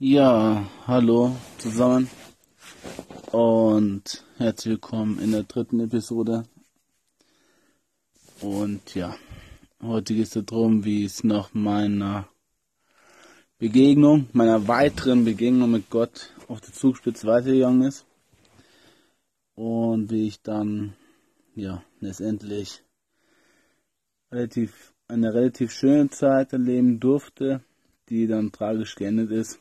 Ja, hallo zusammen und herzlich willkommen in der dritten Episode. Und ja, heute geht es darum, wie es nach meiner Begegnung, meiner weiteren Begegnung mit Gott auf der Zugspitze weitergegangen ist. Und wie ich dann, ja, letztendlich relativ, eine relativ schöne Zeit erleben durfte, die dann tragisch geendet ist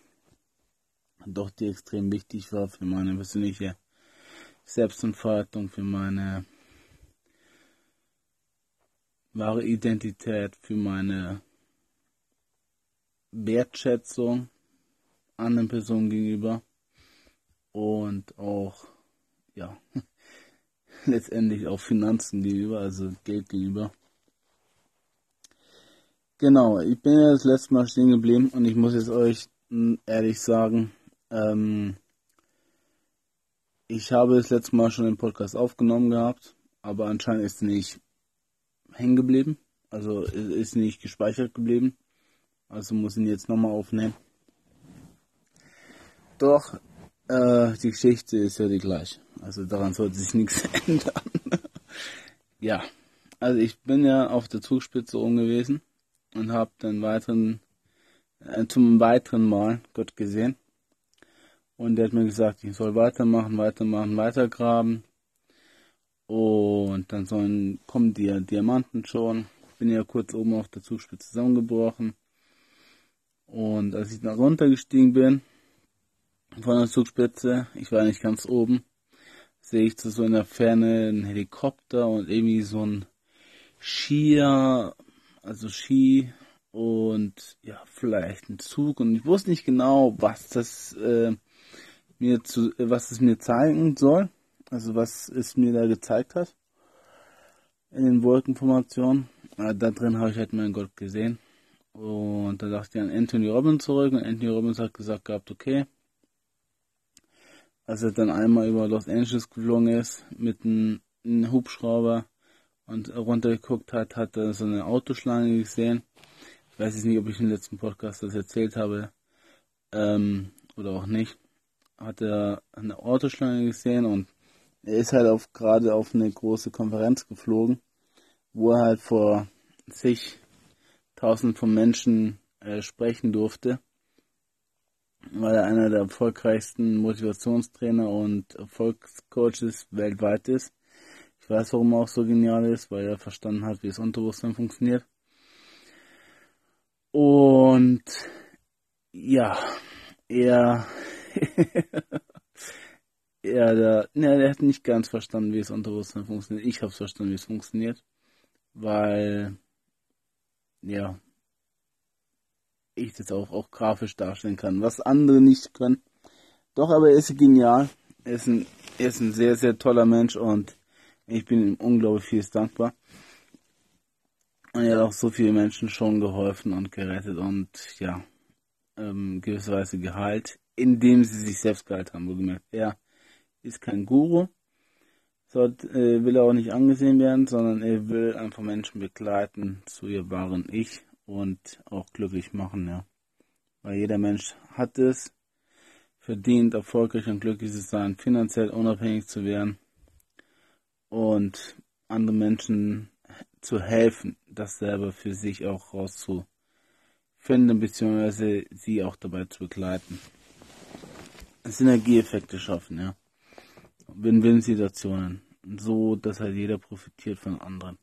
doch die extrem wichtig war für meine persönliche Selbstentfaltung, für meine wahre Identität, für meine Wertschätzung anderen Personen gegenüber und auch, ja, letztendlich auch Finanzen gegenüber, also Geld gegenüber. Genau, ich bin ja das letzte Mal stehen geblieben und ich muss jetzt euch ehrlich sagen, ähm, ich habe das letzte Mal schon den Podcast aufgenommen gehabt, aber anscheinend ist nicht hängen geblieben. Also ist nicht gespeichert geblieben. Also muss ich ihn jetzt nochmal aufnehmen. Doch, äh, die Geschichte ist ja die gleiche. Also daran sollte sich nichts ändern. ja, also ich bin ja auf der Zugspitze oben und habe dann weiteren, äh, zum weiteren Mal Gott gesehen. Und der hat mir gesagt, ich soll weitermachen, weitermachen, weitergraben. Und dann sollen, kommen die Diamanten schon. Bin ja kurz oben auf der Zugspitze zusammengebrochen. Und als ich dann runtergestiegen bin, von der Zugspitze, ich war nicht ganz oben, sehe ich zu so in der Ferne einen Helikopter und irgendwie so ein Skier, also Ski und ja, vielleicht ein Zug und ich wusste nicht genau, was das äh, mir zu, was es mir zeigen soll, also was es mir da gezeigt hat in den Wolkenformationen. Äh, da drin habe ich halt meinen Gott gesehen. Und da dachte ich an Anthony Robbins zurück und Anthony Robbins hat gesagt gehabt, okay, als er dann einmal über Los Angeles geflogen ist mit einem, einem Hubschrauber und runtergeguckt hat, hat er so eine Autoschlange gesehen. Ich weiß jetzt nicht, ob ich im letzten Podcast das erzählt habe ähm, oder auch nicht hat er eine Autoschlange gesehen und er ist halt auf, gerade auf eine große Konferenz geflogen, wo er halt vor sich tausend von Menschen äh, sprechen durfte, weil er einer der erfolgreichsten Motivationstrainer und Erfolgscoaches weltweit ist. Ich weiß, warum er auch so genial ist, weil er verstanden hat, wie das Unterbewusstsein funktioniert. Und ja, er ja, der, ne, der hat nicht ganz verstanden, wie es Unterbewusstsein funktioniert. Ich habe verstanden, wie es funktioniert, weil, ja, ich das auch, auch grafisch darstellen kann, was andere nicht können. Doch, aber er ist genial. Er ist ein, er ist ein sehr, sehr toller Mensch und ich bin ihm unglaublich vieles dankbar. Und er hat auch so viele Menschen schon geholfen und gerettet und ja, ähm, gewisserweise geheilt indem sie sich selbst geheilt haben, wohlgemerkt. Er ist kein Guru, Dort äh, will er auch nicht angesehen werden, sondern er will einfach Menschen begleiten zu ihr wahren Ich und auch glücklich machen, ja. Weil jeder Mensch hat es, verdient, erfolgreich und glücklich zu sein, finanziell unabhängig zu werden und anderen Menschen zu helfen, das selber für sich auch rauszufinden, beziehungsweise sie auch dabei zu begleiten. Synergieeffekte schaffen, ja. Win-Win-Situationen. So, dass halt jeder profitiert von anderen.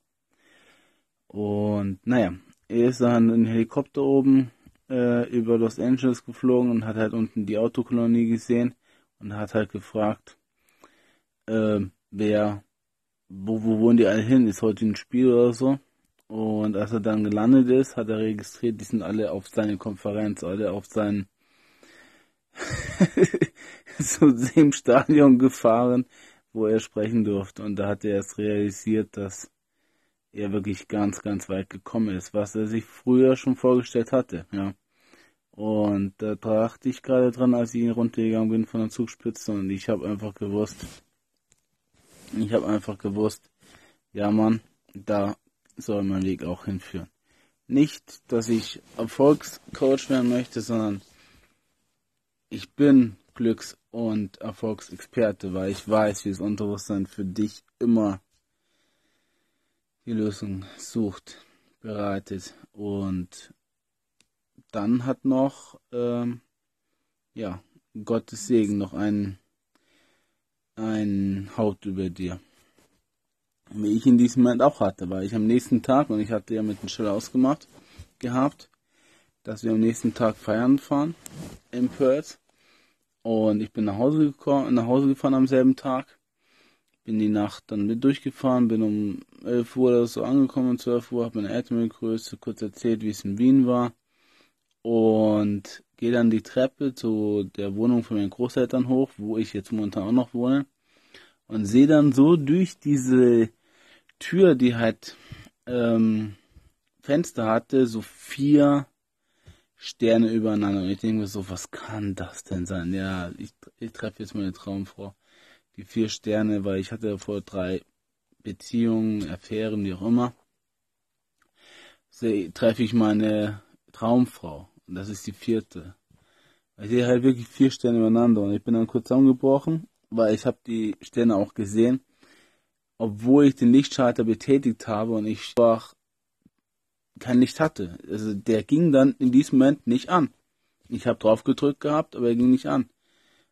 Und naja, er ist dann in Helikopter oben äh, über Los Angeles geflogen und hat halt unten die Autokolonie gesehen und hat halt gefragt, äh, wer, wo, wo wohnen die alle hin? Ist heute ein Spiel oder so? Und als er dann gelandet ist, hat er registriert, die sind alle auf seine Konferenz, alle auf seinen zu dem Stadion gefahren, wo er sprechen durfte. Und da hat er erst realisiert, dass er wirklich ganz, ganz weit gekommen ist, was er sich früher schon vorgestellt hatte, ja. Und da dachte ich gerade dran, als ich runtergegangen bin von der Zugspitze und ich habe einfach gewusst, ich habe einfach gewusst, ja Mann, da soll mein Weg auch hinführen. Nicht, dass ich Erfolgscoach werden möchte, sondern ich bin Glücks- und Erfolgsexperte, weil ich weiß, wie das Unterbewusstsein für dich immer die Lösung sucht, bereitet. Und dann hat noch, ähm, ja, Gottes Segen noch ein, ein Haut über dir. Wie ich in diesem Moment auch hatte, weil ich am nächsten Tag, und ich hatte ja mit dem Schiller ausgemacht, gehabt, dass wir am nächsten Tag feiern fahren in Perth. Und ich bin nach Hause gekommen, nach Hause gefahren am selben Tag. Bin die Nacht dann mit durchgefahren, bin um 11 Uhr oder so angekommen, um 12 Uhr, habe meine Eltern begrüßt, kurz erzählt, wie es in Wien war. Und gehe dann die Treppe zu der Wohnung von meinen Großeltern hoch, wo ich jetzt momentan auch noch wohne. Und sehe dann so durch diese Tür, die halt ähm, Fenster hatte, so vier Sterne übereinander. Und ich denke mir so, was kann das denn sein? Ja, ich, ich treffe jetzt meine Traumfrau. Die vier Sterne, weil ich hatte vor drei Beziehungen, Affären, wie auch immer. Treffe ich meine Traumfrau. Und das ist die vierte. Ich sehe halt wirklich vier Sterne übereinander. Und ich bin dann kurz zusammengebrochen, weil ich habe die Sterne auch gesehen. Obwohl ich den Lichtschalter betätigt habe und ich einfach kein Licht hatte. Also der ging dann in diesem Moment nicht an. Ich habe drauf gedrückt gehabt, aber er ging nicht an.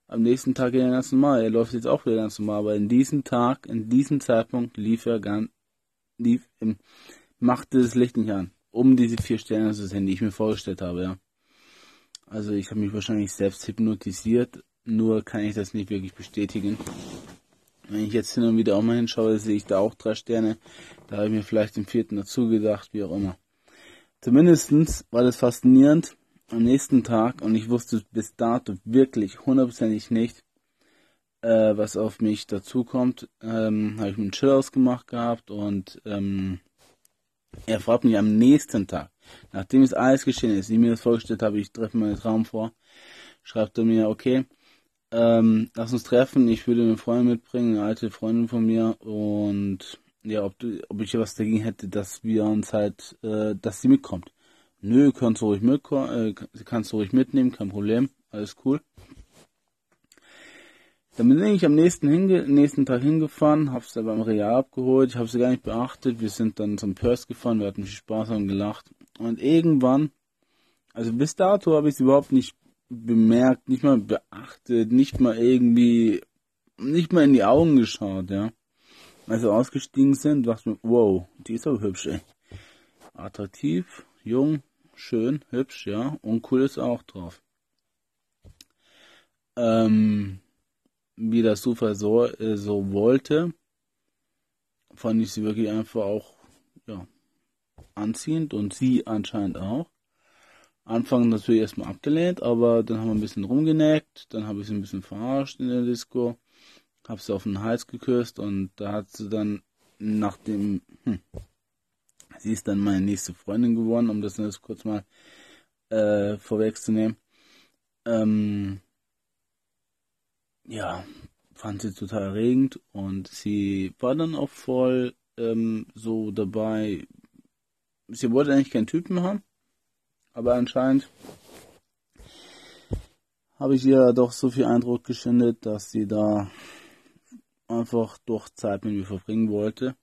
Am nächsten Tag ging er ganz normal. Er läuft jetzt auch wieder ganz normal, aber in diesem Tag, in diesem Zeitpunkt lief er ganz, lief, im, machte das Licht nicht an, um diese vier Sterne zu sehen, die ich mir vorgestellt habe, ja. Also ich habe mich wahrscheinlich selbst hypnotisiert, nur kann ich das nicht wirklich bestätigen. Wenn ich jetzt hin und wieder auch mal hinschaue, sehe ich da auch drei Sterne. Da habe ich mir vielleicht den vierten dazu gedacht, wie auch immer. Zumindestens war das faszinierend am nächsten Tag und ich wusste bis dato wirklich hundertprozentig nicht, äh, was auf mich dazukommt. Ähm, habe ich mit Chill ausgemacht gehabt und ähm, er fragt mich am nächsten Tag, nachdem es alles geschehen ist, wie mir das vorgestellt habe, ich treffe meinen Traum vor, schreibt er mir, okay, ähm, lass uns treffen, ich würde eine Freundin mitbringen, eine alte Freundin von mir und ja, ob, du, ob ich was dagegen hätte, dass wir uns halt, äh, dass sie mitkommt. Nö, kannst du ruhig mitkommen, äh, kannst du ruhig mitnehmen, kein Problem, alles cool. Dann bin ich am nächsten, hinge nächsten Tag hingefahren, hab's da beim Real abgeholt, ich habe sie gar nicht beachtet, wir sind dann zum Perth gefahren, wir hatten viel Spaß und gelacht. Und irgendwann, also bis dato habe ich es überhaupt nicht bemerkt, nicht mal beachtet, nicht mal irgendwie, nicht mal in die Augen geschaut, ja als wir ausgestiegen sind, dachte ich mir, wow, die ist aber hübsch, ey. Attraktiv, jung, schön, hübsch, ja, und cool ist auch drauf. Ähm, wie das Zufall so, äh, so wollte, fand ich sie wirklich einfach auch, ja, anziehend und sie anscheinend auch. Anfang natürlich erstmal abgelehnt, aber dann haben wir ein bisschen rumgeneckt, dann habe ich sie ein bisschen verarscht in der Disco hab sie auf den Hals geküsst und da hat sie dann nach dem, hm, sie ist dann meine nächste Freundin geworden, um das jetzt kurz mal äh, vorwegzunehmen. Ähm, ja, fand sie total erregend und sie war dann auch voll ähm, so dabei. Sie wollte eigentlich keinen Typen haben, aber anscheinend habe ich ihr doch so viel Eindruck geschindet, dass sie da einfach doch Zeit mit mir verbringen wollte.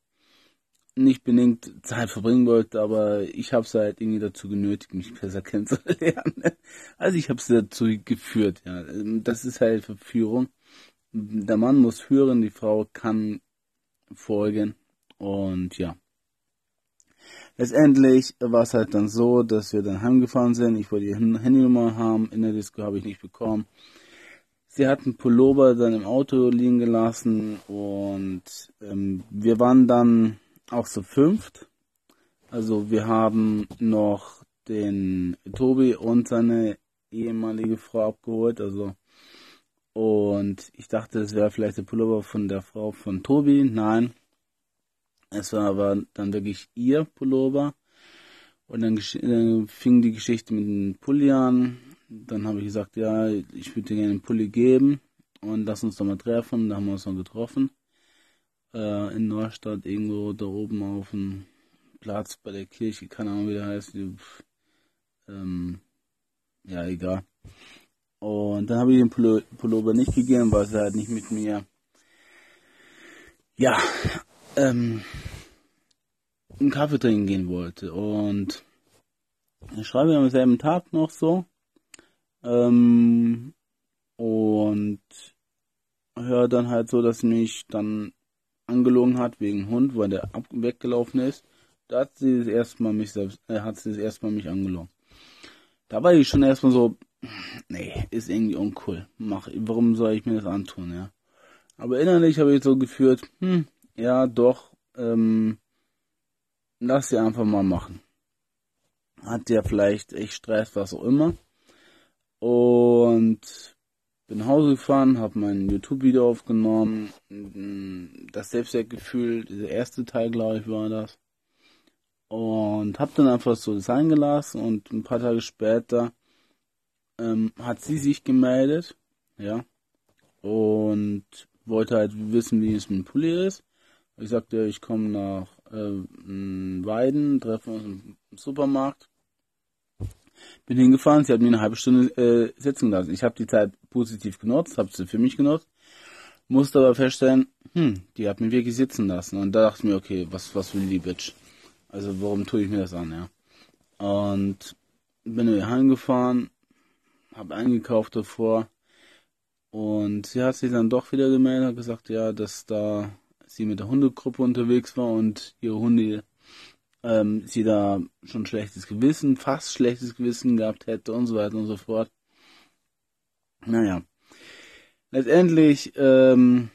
Nicht bedingt Zeit verbringen wollte, aber ich habe sie halt irgendwie dazu genötigt, mich besser kennenzulernen. Also ich habe sie dazu geführt, ja. Das ist halt Verführung. Der Mann muss führen, die Frau kann folgen und ja. Letztendlich war es halt dann so, dass wir dann heimgefahren sind. Ich wollte die Handynummer haben, in der Disco habe ich nicht bekommen. Sie hat einen Pullover dann im Auto liegen gelassen und ähm, wir waren dann auch zu fünft. Also wir haben noch den Tobi und seine ehemalige Frau abgeholt. Also und ich dachte, es wäre vielleicht der Pullover von der Frau von Tobi. Nein, es war aber dann wirklich ihr Pullover. Und dann, dann fing die Geschichte mit dem Pulli an dann habe ich gesagt, ja, ich würde dir gerne einen Pulli geben und lass uns doch mal treffen. Da haben wir uns noch getroffen. Äh, in Neustadt, irgendwo da oben auf dem Platz bei der Kirche, keine Ahnung, wie der heißt. Ähm, ja, egal. Und dann habe ich den Pullover nicht gegeben, weil sie halt nicht mit mir, ja, ähm, einen Kaffee trinken gehen wollte. Und ich schreibe am selben Tag noch so. Ähm, und höre dann halt so, dass mich dann angelogen hat wegen Hund, weil der ab weggelaufen ist. Da hat sie das erste Mal mich selbst, äh, hat sie das erste Mal mich angelogen. Da war ich schon erstmal so, nee, ist irgendwie uncool. Mach, warum soll ich mir das antun, ja? Aber innerlich habe ich so geführt, hm, ja, doch, ähm, lass sie einfach mal machen. Hat ja vielleicht echt Stress, was auch immer. Und bin nach Hause gefahren, habe mein YouTube-Video aufgenommen. Das Selbstwertgefühl, dieser erste Teil, glaube ich, war das. Und habe dann einfach so sein gelassen und ein paar Tage später ähm, hat sie sich gemeldet, ja, und wollte halt wissen, wie es mit dem Pulli ist. Ich sagte, ich komme nach äh, Weiden, treffen uns im Supermarkt bin hingefahren, sie hat mir eine halbe Stunde äh, sitzen lassen. Ich habe die Zeit positiv genutzt, habe sie für mich genutzt, musste aber feststellen, hm, die hat mich wirklich sitzen lassen. Und da dachte ich mir, okay, was, was will die Bitch? Also warum tue ich mir das an, ja? Und bin wieder heimgefahren, habe eingekauft davor und sie hat sich dann doch wieder gemeldet, hat gesagt, ja, dass da sie mit der Hundegruppe unterwegs war und ihre Hunde ähm, sie da schon schlechtes Gewissen, fast schlechtes Gewissen gehabt hätte und so weiter und so fort. Naja. Letztendlich ähm,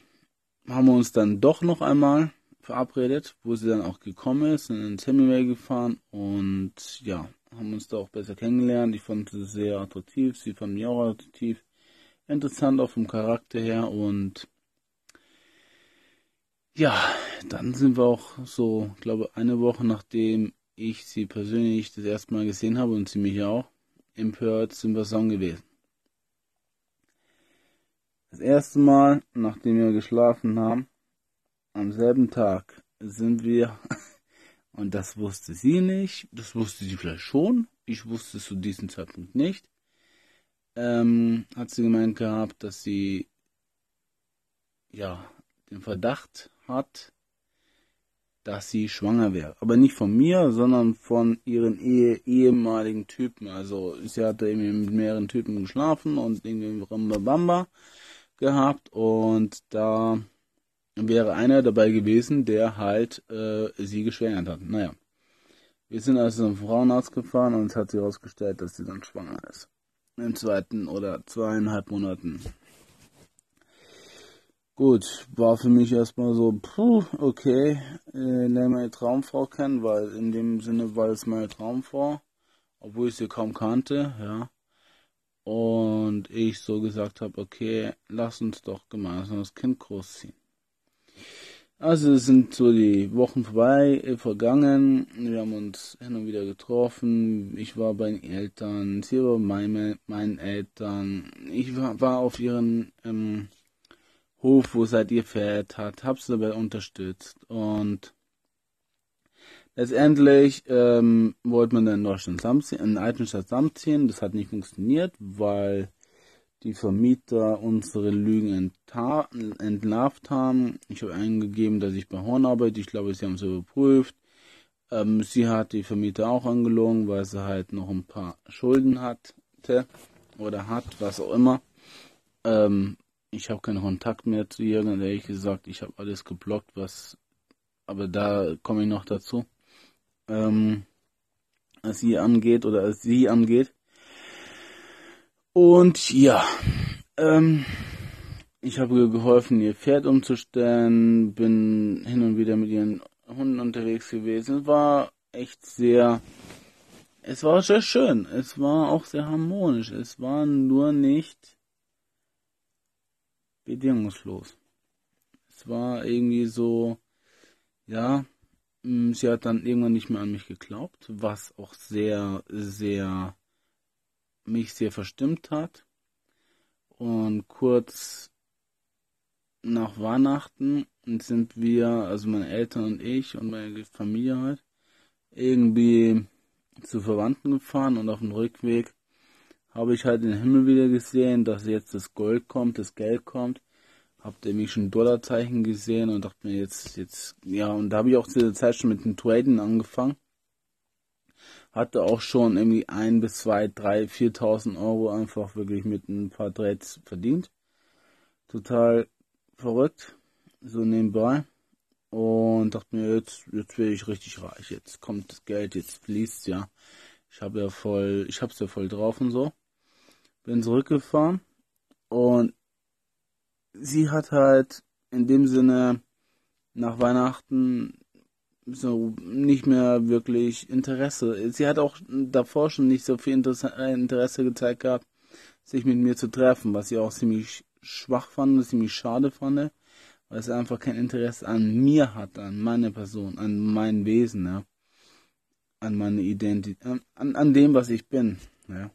haben wir uns dann doch noch einmal verabredet, wo sie dann auch gekommen ist, sind ins Hemingway gefahren und ja, haben uns da auch besser kennengelernt. Ich fand sie sehr attraktiv, sie fand mich auch attraktiv, interessant auch vom Charakter her und ja, dann sind wir auch so, glaube eine Woche nachdem ich sie persönlich das erste Mal gesehen habe und sie mich auch empört, sind wir zusammen gewesen. Das erste Mal, nachdem wir geschlafen haben, am selben Tag sind wir, und das wusste sie nicht, das wusste sie vielleicht schon, ich wusste es zu diesem Zeitpunkt nicht, ähm, hat sie gemeint gehabt, dass sie, ja, den Verdacht hat, dass sie schwanger wäre. Aber nicht von mir, sondern von ihren Ehe ehemaligen Typen. Also sie hatte irgendwie mit mehreren Typen geschlafen und irgendwie Rambabamba gehabt und da wäre einer dabei gewesen, der halt äh, sie geschwängert hat. Naja. Wir sind also zum Frauenarzt gefahren und es hat sich herausgestellt, dass sie dann schwanger ist. Im zweiten oder zweieinhalb Monaten Gut, war für mich erstmal so, puh, okay, äh, lerne meine Traumfrau kennen, weil in dem Sinne war es meine Traumfrau, obwohl ich sie kaum kannte, ja. Und ich so gesagt habe, okay, lass uns doch gemeinsam das Kind großziehen. Also sind so die Wochen vorbei, äh, vergangen, wir haben uns hin und wieder getroffen, ich war bei den Eltern, sie war bei meine, meinen Eltern, ich war auf ihren ähm, Hof, wo seit ihr verehrt hat, hab sie dabei unterstützt und letztendlich ähm, wollte man dann in Deutschland zusammenziehen, in Altenstadt zusammenziehen. Das hat nicht funktioniert, weil die Vermieter unsere Lügen entlarvt haben. Ich habe eingegeben, dass ich bei Horn arbeite. Ich glaube, sie haben es überprüft. Ähm, sie hat die Vermieter auch angelogen, weil sie halt noch ein paar Schulden hatte oder hat, was auch immer. Ähm, ich habe keinen Kontakt mehr zu ihr, und ehrlich gesagt, ich habe alles geblockt, was, aber da komme ich noch dazu, ähm, als sie angeht oder als sie angeht. Und ja, ähm, ich habe ihr geholfen, ihr Pferd umzustellen, bin hin und wieder mit ihren Hunden unterwegs gewesen. Es war echt sehr, es war sehr schön. Es war auch sehr harmonisch. Es war nur nicht bedingungslos. Es war irgendwie so, ja, mm, sie hat dann irgendwann nicht mehr an mich geglaubt, was auch sehr, sehr, mich sehr verstimmt hat. Und kurz nach Weihnachten sind wir, also meine Eltern und ich und meine Familie halt, irgendwie zu Verwandten gefahren und auf dem Rückweg habe ich halt den Himmel wieder gesehen, dass jetzt das Gold kommt, das Geld kommt. Hab nämlich schon Dollarzeichen gesehen und dachte mir jetzt, jetzt, ja, und da habe ich auch zu der Zeit schon mit dem Traden angefangen. Hatte auch schon irgendwie ein bis zwei, drei, viertausend Euro einfach wirklich mit ein paar Trades verdient. Total verrückt, so nebenbei. Und dachte mir, jetzt, jetzt werde ich richtig reich. Jetzt kommt das Geld, jetzt fließt ja. Ich habe ja voll, ich hab's ja voll drauf und so. Bin zurückgefahren und sie hat halt in dem Sinne nach Weihnachten so nicht mehr wirklich Interesse. Sie hat auch davor schon nicht so viel Interesse gezeigt gehabt, sich mit mir zu treffen, was ich auch ziemlich schwach fand, ziemlich schade fand weil es einfach kein Interesse an mir hat, an meine Person, an mein Wesen, ja. an meine Identität, an, an dem, was ich bin. Ja.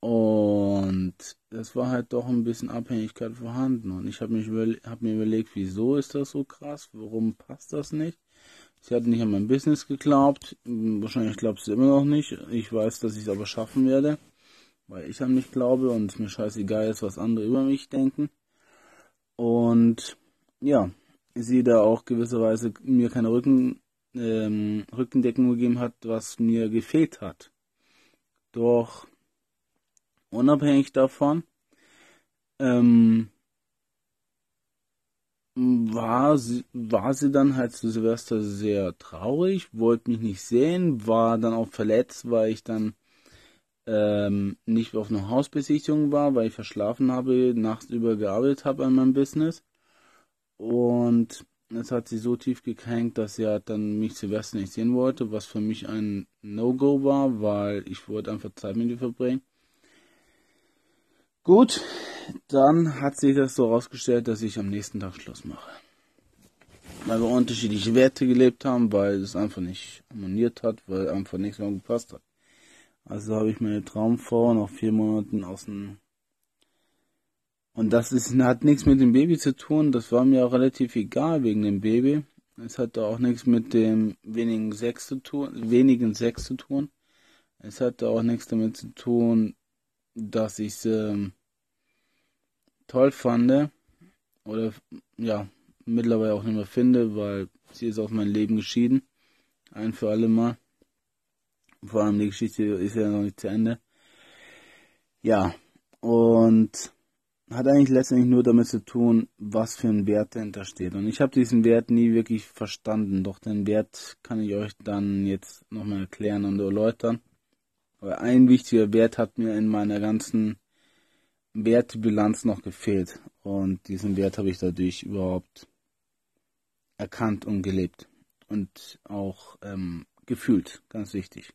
Und es war halt doch ein bisschen Abhängigkeit vorhanden. Und ich habe mich hab mir überlegt, wieso ist das so krass? Warum passt das nicht? Sie hat nicht an mein Business geglaubt. Wahrscheinlich glaubt sie immer noch nicht. Ich weiß, dass ich es aber schaffen werde, weil ich an mich glaube und es mir scheißegal ist, was andere über mich denken. Und ja, sie da auch gewisserweise mir keine Rücken, ähm, Rückendeckung gegeben hat, was mir gefehlt hat. Doch unabhängig davon ähm, war sie, war sie dann halt zu Silvester sehr traurig, wollte mich nicht sehen, war dann auch verletzt, weil ich dann ähm, nicht auf eine Hausbesichtigung war, weil ich verschlafen habe, nachts über gearbeitet habe an meinem Business. Und es hat sie so tief gekränkt, dass sie halt dann mich Silvester nicht sehen wollte, was für mich ein No-Go war, weil ich wollte einfach Zeit mit ihr verbringen. Gut, dann hat sich das so herausgestellt, dass ich am nächsten Tag Schluss mache. Weil wir unterschiedliche Werte gelebt haben, weil es einfach nicht harmoniert hat, weil einfach nichts mehr gepasst hat. Also habe ich meine Traumfrau nach vier Monaten aus dem und das ist, hat nichts mit dem Baby zu tun. Das war mir auch relativ egal wegen dem Baby. Es hatte auch nichts mit dem wenigen Sex zu tun, wenigen Sex zu tun. Es hatte auch nichts damit zu tun, dass ich ähm, toll fand oder ja mittlerweile auch nicht mehr finde, weil sie ist aus meinem Leben geschieden, ein für alle Mal. Vor allem die Geschichte ist ja noch nicht zu Ende. Ja, und hat eigentlich letztendlich nur damit zu tun, was für ein Wert dahinter steht. Und ich habe diesen Wert nie wirklich verstanden, doch den Wert kann ich euch dann jetzt nochmal erklären und erläutern. Aber ein wichtiger Wert hat mir in meiner ganzen Wertebilanz noch gefehlt. Und diesen Wert habe ich dadurch überhaupt erkannt und gelebt. Und auch ähm, gefühlt, ganz wichtig.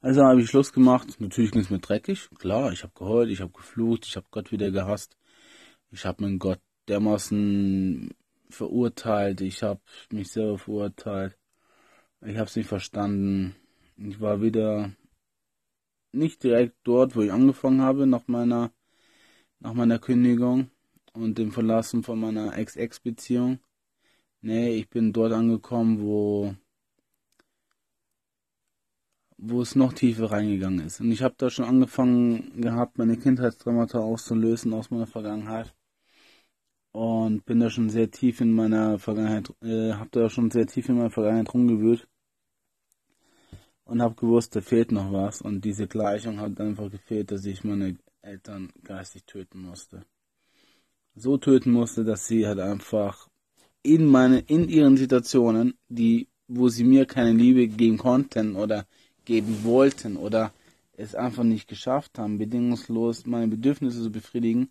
Also habe ich Schluss gemacht. Natürlich ging es mir dreckig. Klar, ich habe geheult, ich habe geflucht, ich habe Gott wieder gehasst. Ich habe meinen Gott dermaßen verurteilt. Ich habe mich selber verurteilt. Ich habe es nicht verstanden. Ich war wieder nicht direkt dort, wo ich angefangen habe, nach meiner, nach meiner Kündigung und dem Verlassen von meiner Ex-Ex-Beziehung. Nee, ich bin dort angekommen, wo wo es noch tiefer reingegangen ist. Und ich habe da schon angefangen gehabt, meine Kindheitstraumata auszulösen aus meiner Vergangenheit. Und bin da schon sehr tief in meiner Vergangenheit, äh, habe da schon sehr tief in meiner Vergangenheit rumgewühlt. Und habe gewusst, da fehlt noch was. Und diese Gleichung hat einfach gefehlt, dass ich meine Eltern geistig töten musste. So töten musste, dass sie halt einfach in meine, in ihren Situationen, die, wo sie mir keine Liebe geben konnten oder geben wollten oder es einfach nicht geschafft haben, bedingungslos meine Bedürfnisse zu befriedigen,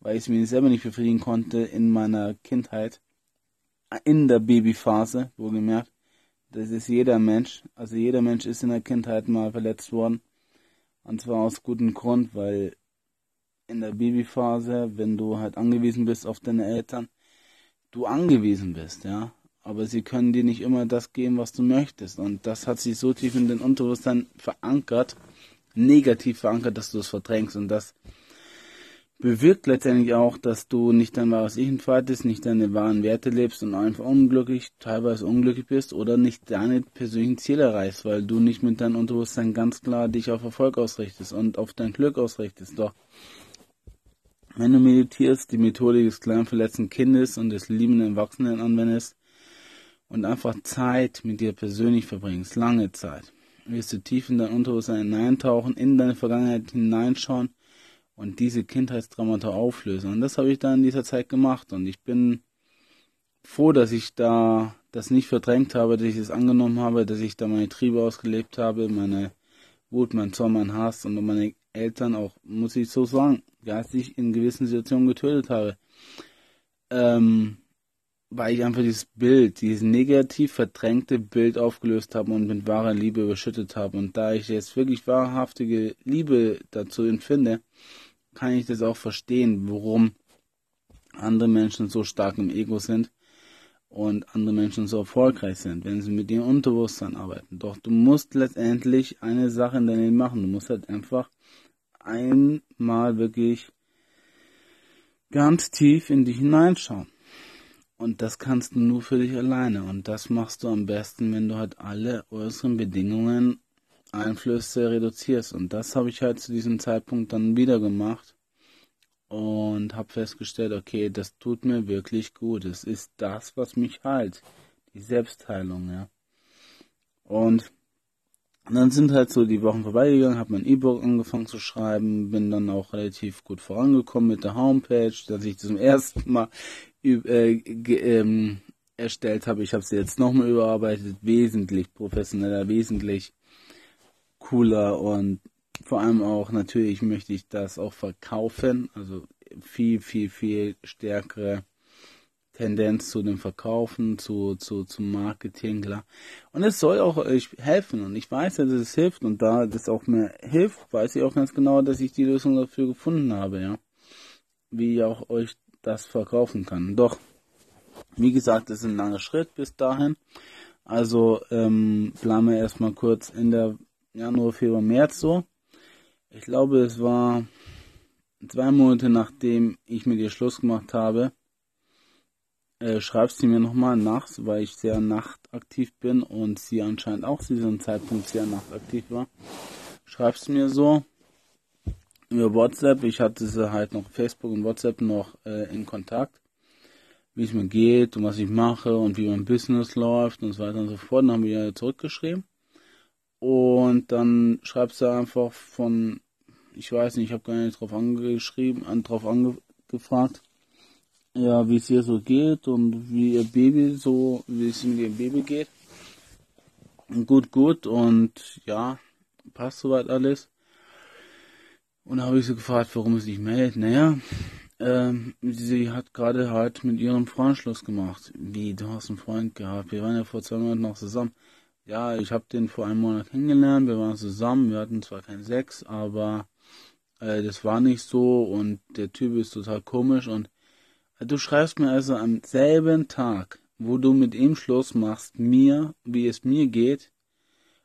weil ich es mir selber nicht befriedigen konnte in meiner Kindheit, in der Babyphase, wohlgemerkt. Das ist jeder Mensch, also jeder Mensch ist in der Kindheit mal verletzt worden. Und zwar aus gutem Grund, weil in der Babyphase, wenn du halt angewiesen bist auf deine Eltern, du angewiesen bist, ja aber sie können dir nicht immer das geben, was du möchtest. Und das hat sich so tief in den Unterbewusstsein verankert, negativ verankert, dass du es verdrängst. Und das bewirkt letztendlich auch, dass du nicht dein wahres Ich entfaltest, nicht deine wahren Werte lebst und einfach unglücklich, teilweise unglücklich bist oder nicht deine persönlichen Ziele erreichst, weil du nicht mit deinem Unterbewusstsein ganz klar dich auf Erfolg ausrichtest und auf dein Glück ausrichtest. Doch wenn du meditierst, die Methode des kleinen verletzten Kindes und des liebenden Erwachsenen anwendest und einfach Zeit mit dir persönlich verbringst, lange Zeit, wirst du tief in dein Unterbewusstsein hineintauchen, in deine Vergangenheit hineinschauen und diese Kindheitstraumata auflösen. Und das habe ich da in dieser Zeit gemacht und ich bin froh, dass ich da das nicht verdrängt habe, dass ich es angenommen habe, dass ich da meine Triebe ausgelebt habe, meine Wut, mein Zorn, mein Hass und meine Eltern auch, muss ich so sagen, geistig in gewissen Situationen getötet habe. Ähm, weil ich einfach dieses Bild, dieses negativ verdrängte Bild aufgelöst habe und mit wahrer Liebe überschüttet habe. Und da ich jetzt wirklich wahrhaftige Liebe dazu empfinde, kann ich das auch verstehen, warum andere Menschen so stark im Ego sind und andere Menschen so erfolgreich sind, wenn sie mit ihrem Unterbewusstsein arbeiten. Doch du musst letztendlich eine Sache in deinem Leben machen. Du musst halt einfach einmal wirklich ganz tief in dich hineinschauen. Und das kannst du nur für dich alleine. Und das machst du am besten, wenn du halt alle äußeren Bedingungen Einflüsse reduzierst. Und das habe ich halt zu diesem Zeitpunkt dann wieder gemacht und habe festgestellt, okay, das tut mir wirklich gut. Es ist das, was mich heilt. Die Selbstheilung, ja. Und dann sind halt so die Wochen vorbeigegangen, habe mein E-Book angefangen zu schreiben, bin dann auch relativ gut vorangekommen mit der Homepage, dass ich zum ersten Mal äh, ähm, erstellt habe. Ich habe sie jetzt nochmal überarbeitet, wesentlich professioneller, wesentlich cooler und vor allem auch natürlich möchte ich das auch verkaufen, also viel, viel, viel stärkere Tendenz zu dem Verkaufen, zu, zu, zum Marketing, klar. Und es soll auch euch helfen und ich weiß dass es hilft und da das auch mir hilft, weiß ich auch ganz genau, dass ich die Lösung dafür gefunden habe, ja. Wie ich auch euch das verkaufen kann. Doch, wie gesagt, es ist ein langer Schritt bis dahin. Also ähm, bleiben wir erstmal kurz in der Januar, Februar, März so. Ich glaube, es war zwei Monate nachdem ich mit ihr Schluss gemacht habe. Äh, schreibt sie mir nochmal nachts, weil ich sehr nachtaktiv bin und sie anscheinend auch zu diesem Zeitpunkt sehr nachtaktiv war. Schreibt sie mir so über WhatsApp. Ich hatte sie halt noch Facebook und WhatsApp noch äh, in Kontakt, wie es mir geht und was ich mache und wie mein Business läuft und so weiter und so fort. Dann haben wir zurückgeschrieben. Und dann schreibst du einfach von, ich weiß nicht, ich habe gar nicht drauf angeschrieben, an, drauf angefragt, ja, wie es ihr so geht und wie ihr Baby so, wie es mit ihrem Baby geht. Gut, gut und ja, passt soweit alles. Und habe ich sie gefragt, warum es nicht meldet. Naja, ähm, sie hat gerade halt mit ihrem Freund Schluss gemacht. Wie, du hast einen Freund gehabt? Wir waren ja vor zwei Monaten noch zusammen. Ja, ich habe den vor einem Monat kennengelernt, wir waren zusammen, wir hatten zwar kein Sex, aber äh, das war nicht so und der Typ ist total komisch und äh, du schreibst mir also am selben Tag, wo du mit ihm Schluss machst, mir, wie es mir geht.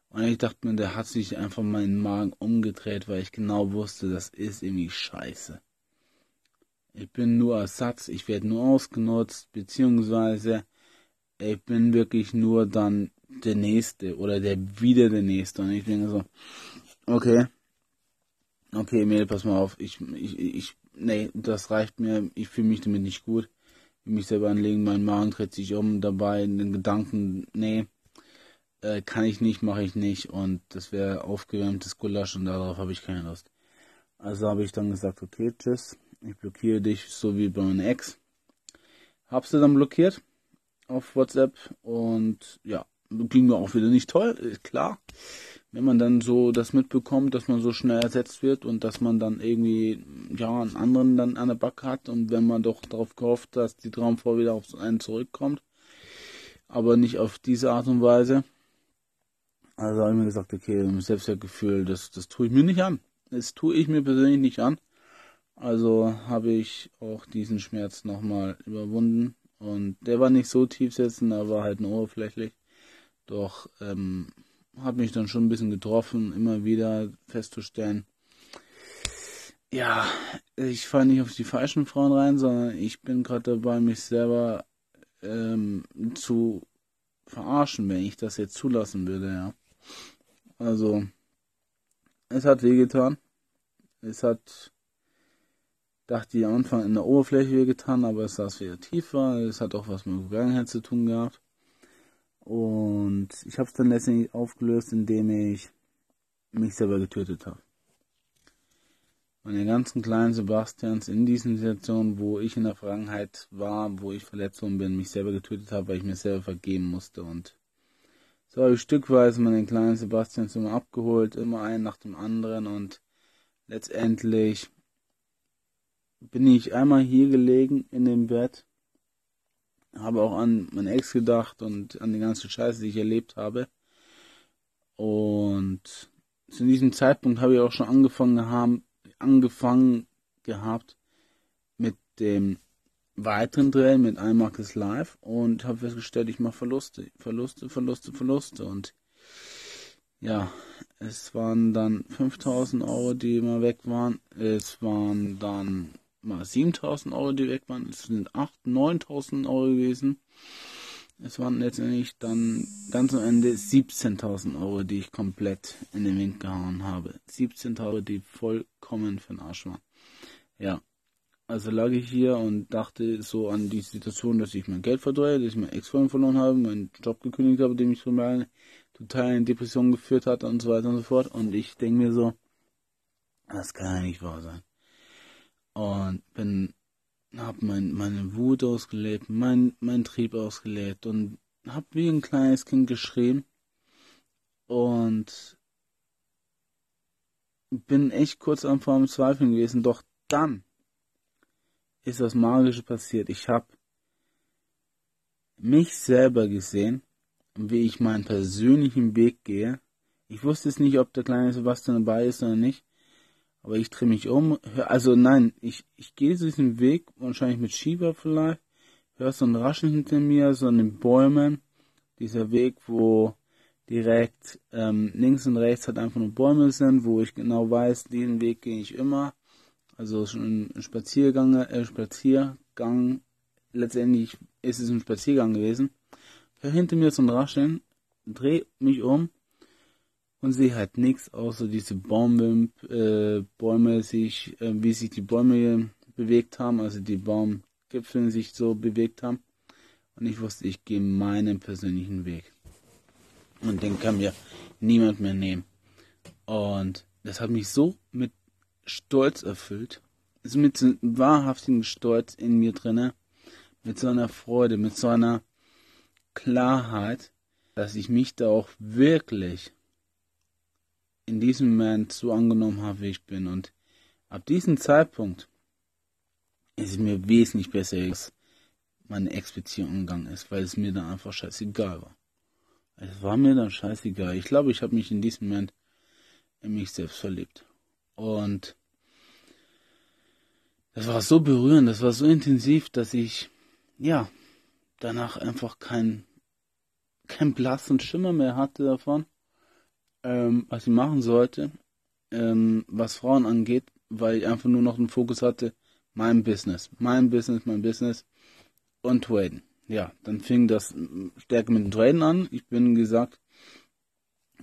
Und ich dachte mir, der hat sich einfach meinen Magen umgedreht, weil ich genau wusste, das ist irgendwie scheiße. Ich bin nur Ersatz, ich werde nur ausgenutzt, beziehungsweise ich bin wirklich nur dann der Nächste oder der wieder der Nächste. Und ich denke so, okay, okay, Mädel, pass mal auf, ich, ich, ich, nee, das reicht mir, ich fühle mich damit nicht gut. Mich selber anlegen, mein Magen dreht sich um dabei, den Gedanken, nee, äh, kann ich nicht, mache ich nicht. Und das wäre aufgewärmtes Gulasch und darauf habe ich keine Lust. Also habe ich dann gesagt, okay, tschüss, ich blockiere dich, so wie bei meiner Ex. Hab sie dann blockiert auf WhatsApp und ja, ging mir auch wieder nicht toll, klar. Wenn man dann so das mitbekommt, dass man so schnell ersetzt wird und dass man dann irgendwie, ja, einen anderen dann an der Backe hat und wenn man doch darauf gehofft, dass die Traumfrau wieder auf einen zurückkommt, aber nicht auf diese Art und Weise. Also habe ich mir gesagt, okay, Selbstwertgefühl, das, das tue ich mir nicht an. Das tue ich mir persönlich nicht an. Also habe ich auch diesen Schmerz nochmal überwunden. Und der war nicht so tief sitzend, er war halt nur oberflächlich. Doch ähm, hat mich dann schon ein bisschen getroffen, immer wieder festzustellen, ja, ich falle nicht auf die falschen Frauen rein, sondern ich bin gerade dabei, mich selber ähm, zu verarschen, wenn ich das jetzt zulassen würde, ja. Also, es hat wehgetan. Es hat, dachte ich am Anfang in der Oberfläche wehgetan, aber es saß wieder tiefer. Es hat auch was mit Vergangenheit zu tun gehabt. Und ich habe es dann letztendlich aufgelöst, indem ich mich selber getötet habe. Meine ganzen kleinen Sebastians in diesen Situationen, wo ich in der Vergangenheit war, wo ich verletzt worden bin, mich selber getötet habe, weil ich mir selber vergeben musste. Und so habe ich stückweise meine kleinen Sebastians immer abgeholt, immer einen nach dem anderen. Und letztendlich bin ich einmal hier gelegen in dem Bett habe auch an mein Ex gedacht und an die ganze Scheiße, die ich erlebt habe. Und zu diesem Zeitpunkt habe ich auch schon angefangen, haben, angefangen gehabt mit dem weiteren Dreh mit iMarcus Live und habe festgestellt, ich mache Verluste, Verluste, Verluste, Verluste und ja, es waren dann 5000 Euro, die immer weg waren. Es waren dann mal 7000 Euro, die weg waren. Es sind 8.000, 9.000 Euro gewesen. Es waren letztendlich dann ganz am Ende 17.000 Euro, die ich komplett in den Wind gehauen habe. 17.000 Euro, die vollkommen für den Arsch waren. Ja, also lag ich hier und dachte so an die Situation, dass ich mein Geld verdrehe, dass ich mein Ex-Freund verloren habe, meinen Job gekündigt habe, der mich total, total in Depression geführt hat und so weiter und so fort. Und ich denke mir so, das kann ja nicht wahr sein und bin hab mein, meine Wut ausgelebt, mein, mein Trieb ausgelebt und hab wie ein kleines Kind geschrien und bin echt kurz am vor dem Zweifeln gewesen, doch dann ist das Magische passiert. Ich hab mich selber gesehen, wie ich meinen persönlichen Weg gehe. Ich wusste es nicht, ob der kleine Sebastian dabei ist oder nicht. Aber ich drehe mich um. Hör, also nein, ich, ich gehe diesen Weg, wahrscheinlich mit Schieber vielleicht. Hör so ein Raschen hinter mir, so an den Bäumen. Dieser Weg, wo direkt ähm, links und rechts halt einfach nur Bäume sind, wo ich genau weiß, diesen Weg gehe ich immer. Also schon ein Spaziergang, äh, Spaziergang. Letztendlich ist es ein Spaziergang gewesen. Hör hinter mir so ein Rascheln, dreh mich um und sehe halt nichts außer diese Bäume, äh, Bäume sich, äh, wie sich die Bäume bewegt haben, also die Baumgipfel sich so bewegt haben. Und ich wusste, ich gehe meinen persönlichen Weg. Und den kann mir niemand mehr nehmen. Und das hat mich so mit Stolz erfüllt. Also mit so einem wahrhaftigen Stolz in mir drinne. Mit so einer Freude, mit so einer Klarheit, dass ich mich da auch wirklich in diesem Moment so angenommen habe, wie ich bin. Und ab diesem Zeitpunkt ist es mir wesentlich besser, dass meine Ex-Beziehung umgegangen ist, weil es mir dann einfach scheißegal war. Es war mir dann scheißegal. Ich glaube, ich habe mich in diesem Moment in mich selbst verliebt. Und das war so berührend, das war so intensiv, dass ich, ja, danach einfach kein, kein Blass und Schimmer mehr hatte davon ähm, was ich machen sollte, ähm, was Frauen angeht, weil ich einfach nur noch den Fokus hatte, mein Business, mein Business, mein Business und Traden. Ja, dann fing das stärker mit dem Traden an. Ich bin gesagt,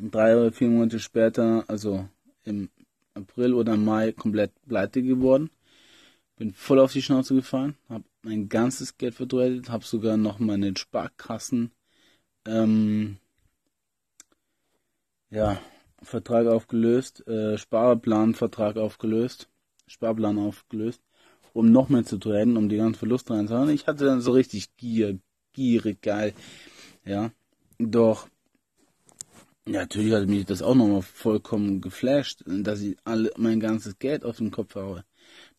drei oder vier Monate später, also im April oder Mai, komplett pleite geworden. Bin voll auf die Schnauze gefallen, habe mein ganzes Geld vertradet, habe sogar noch meine Sparkassen ähm, ja, Vertrag aufgelöst, äh, Sparplanvertrag aufgelöst, Sparplan aufgelöst, um noch mehr zu traden, um die ganzen Verluste reinzuhauen. Ich hatte dann so richtig Gier, gierig geil, ja. Doch, natürlich hat mich das auch nochmal vollkommen geflasht, dass ich alle, mein ganzes Geld auf den Kopf haue.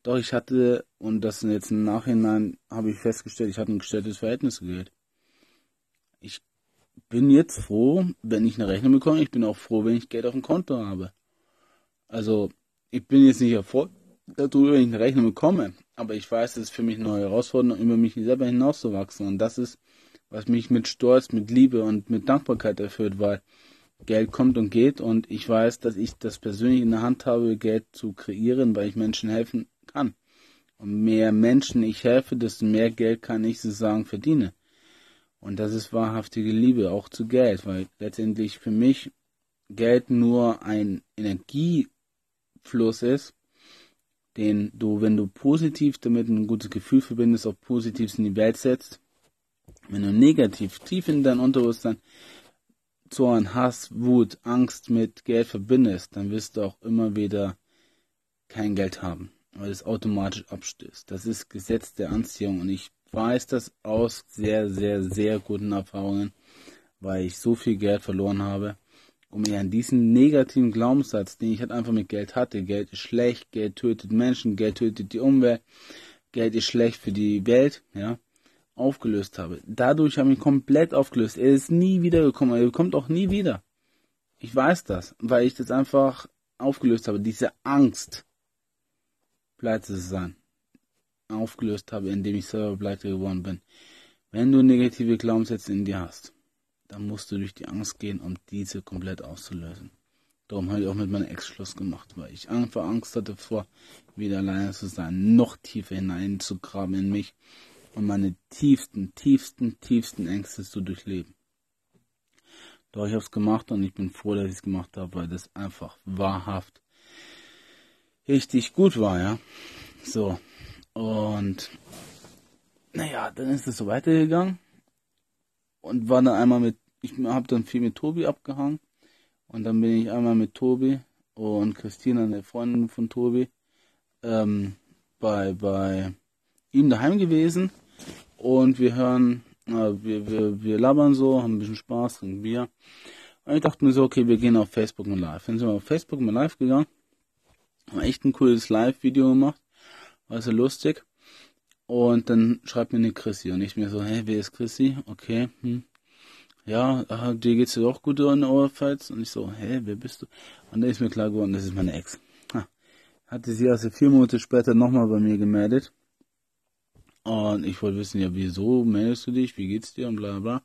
Doch ich hatte, und das jetzt im Nachhinein habe ich festgestellt, ich hatte ein gestelltes Verhältnis. Ich bin jetzt froh, wenn ich eine Rechnung bekomme. Ich bin auch froh, wenn ich Geld auf dem Konto habe. Also, ich bin jetzt nicht erfreut darüber, wenn ich eine Rechnung bekomme. Aber ich weiß, es ist für mich eine neue Herausforderung, über mich selber hinauszuwachsen. Und das ist, was mich mit Stolz, mit Liebe und mit Dankbarkeit erfüllt, weil Geld kommt und geht und ich weiß, dass ich das persönlich in der Hand habe, Geld zu kreieren, weil ich Menschen helfen kann. Und mehr Menschen ich helfe, desto mehr Geld kann ich sozusagen verdienen. Und das ist wahrhaftige Liebe, auch zu Geld, weil letztendlich für mich Geld nur ein Energiefluss ist, den du, wenn du positiv damit ein gutes Gefühl verbindest, auch positiv in die Welt setzt, wenn du negativ tief in dein Unterbewusstsein Zorn, Hass, Wut, Angst mit Geld verbindest, dann wirst du auch immer wieder kein Geld haben, weil es automatisch abstößt. Das ist Gesetz der Anziehung und ich weiß das aus sehr, sehr, sehr guten Erfahrungen, weil ich so viel Geld verloren habe, um mir an diesen negativen Glaubenssatz, den ich halt einfach mit Geld hatte, Geld ist schlecht, Geld tötet Menschen, Geld tötet die Umwelt, Geld ist schlecht für die Welt, ja, aufgelöst habe. Dadurch habe ich ihn komplett aufgelöst. Er ist nie wiedergekommen. Er kommt auch nie wieder. Ich weiß das, weil ich das einfach aufgelöst habe. Diese Angst, pleite zu sein, aufgelöst habe, indem ich selber pleite geworden bin. Wenn du negative Glaubenssätze in dir hast, dann musst du durch die Angst gehen, um diese komplett auszulösen. Darum habe ich auch mit meiner Ex Schluss gemacht, weil ich einfach Angst hatte vor, wieder alleine zu sein, noch tiefer hineinzugraben in mich und meine tiefsten, tiefsten, tiefsten Ängste zu durchleben. Doch ich habe es gemacht und ich bin froh, dass ich es gemacht habe, weil das einfach wahrhaft richtig gut war, ja. So. Und naja, dann ist es so weitergegangen. Und war dann einmal mit, ich habe dann viel mit Tobi abgehangen. Und dann bin ich einmal mit Tobi und Christina, der Freundin von Tobi, ähm, bei, bei ihm daheim gewesen. Und wir hören, äh, wir, wir, wir labern so, haben ein bisschen Spaß, trinken Bier. Und ich dachte mir so, okay, wir gehen auf Facebook mal live. Dann sind wir auf Facebook mal live gegangen, haben echt ein cooles Live-Video gemacht, sehr lustig. Und dann schreibt mir eine Chrissy und ich mir so, hey, wer ist Chrissy? Okay, hm. Ja, aha, dir geht's dir doch gut in Oberpfalz? Und ich so, hä, wer bist du? Und dann ist mir klar geworden, das ist meine Ex. Ha. Hatte sie also vier Monate später nochmal bei mir gemeldet. Und ich wollte wissen, ja, wieso meldest du dich, wie geht's dir und bla bla.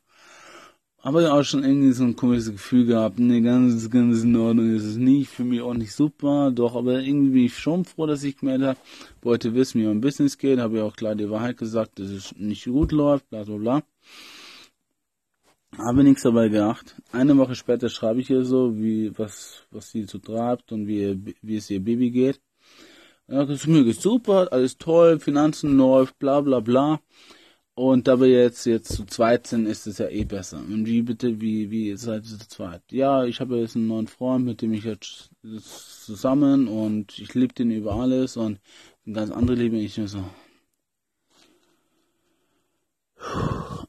Aber ja auch schon irgendwie so ein komisches Gefühl gehabt, ne, ganz, ganz in Ordnung ist es nicht, für mich auch nicht super, doch, aber irgendwie bin ich schon froh, dass ich gemeldet habe, wollte wissen, wie mein Business geht, habe ja auch klar die Wahrheit gesagt, dass es nicht gut läuft, bla bla bla. Habe nichts dabei gedacht. Eine Woche später schreibe ich ihr so, wie, was, was sie so treibt und wie, wie es ihr Baby geht. Ja, das mir super, alles toll, Finanzen läuft, bla bla bla. Und da wir jetzt jetzt zu zweit sind, ist es ja eh besser. Und wie bitte, wie, wie seid ihr zu zweit? Ja, ich habe jetzt einen neuen Freund, mit dem ich jetzt zusammen und ich liebe den über alles und ein ganz andere Leben. Ich mir so.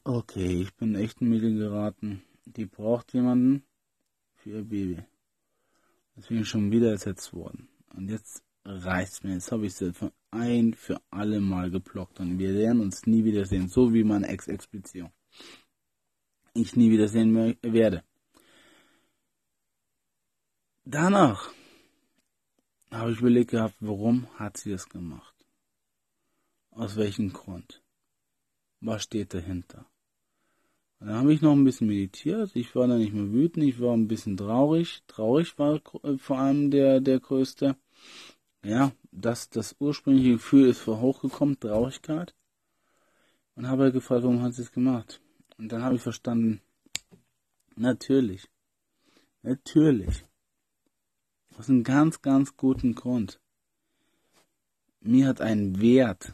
Okay, ich bin echt in Mädel geraten. Die braucht jemanden für ihr Baby. Deswegen schon wieder ersetzt worden. Und jetzt reicht's mir. Jetzt habe ich es ein für alle Mal geblockt und wir werden uns nie wiedersehen, so wie meine Ex-Ex-Beziehung. Ich nie wiedersehen werde. Danach habe ich überlegt gehabt, warum hat sie das gemacht? Aus welchem Grund? Was steht dahinter? Und dann habe ich noch ein bisschen meditiert. Ich war da nicht mehr wütend, ich war ein bisschen traurig. Traurig war vor allem der, der größte ja, das, das ursprüngliche Gefühl ist vor hochgekommen, Traurigkeit. Und habe gefragt, warum hat sie es gemacht? Und dann habe ich verstanden, natürlich, natürlich, aus einem ganz, ganz guten Grund. Mir hat ein Wert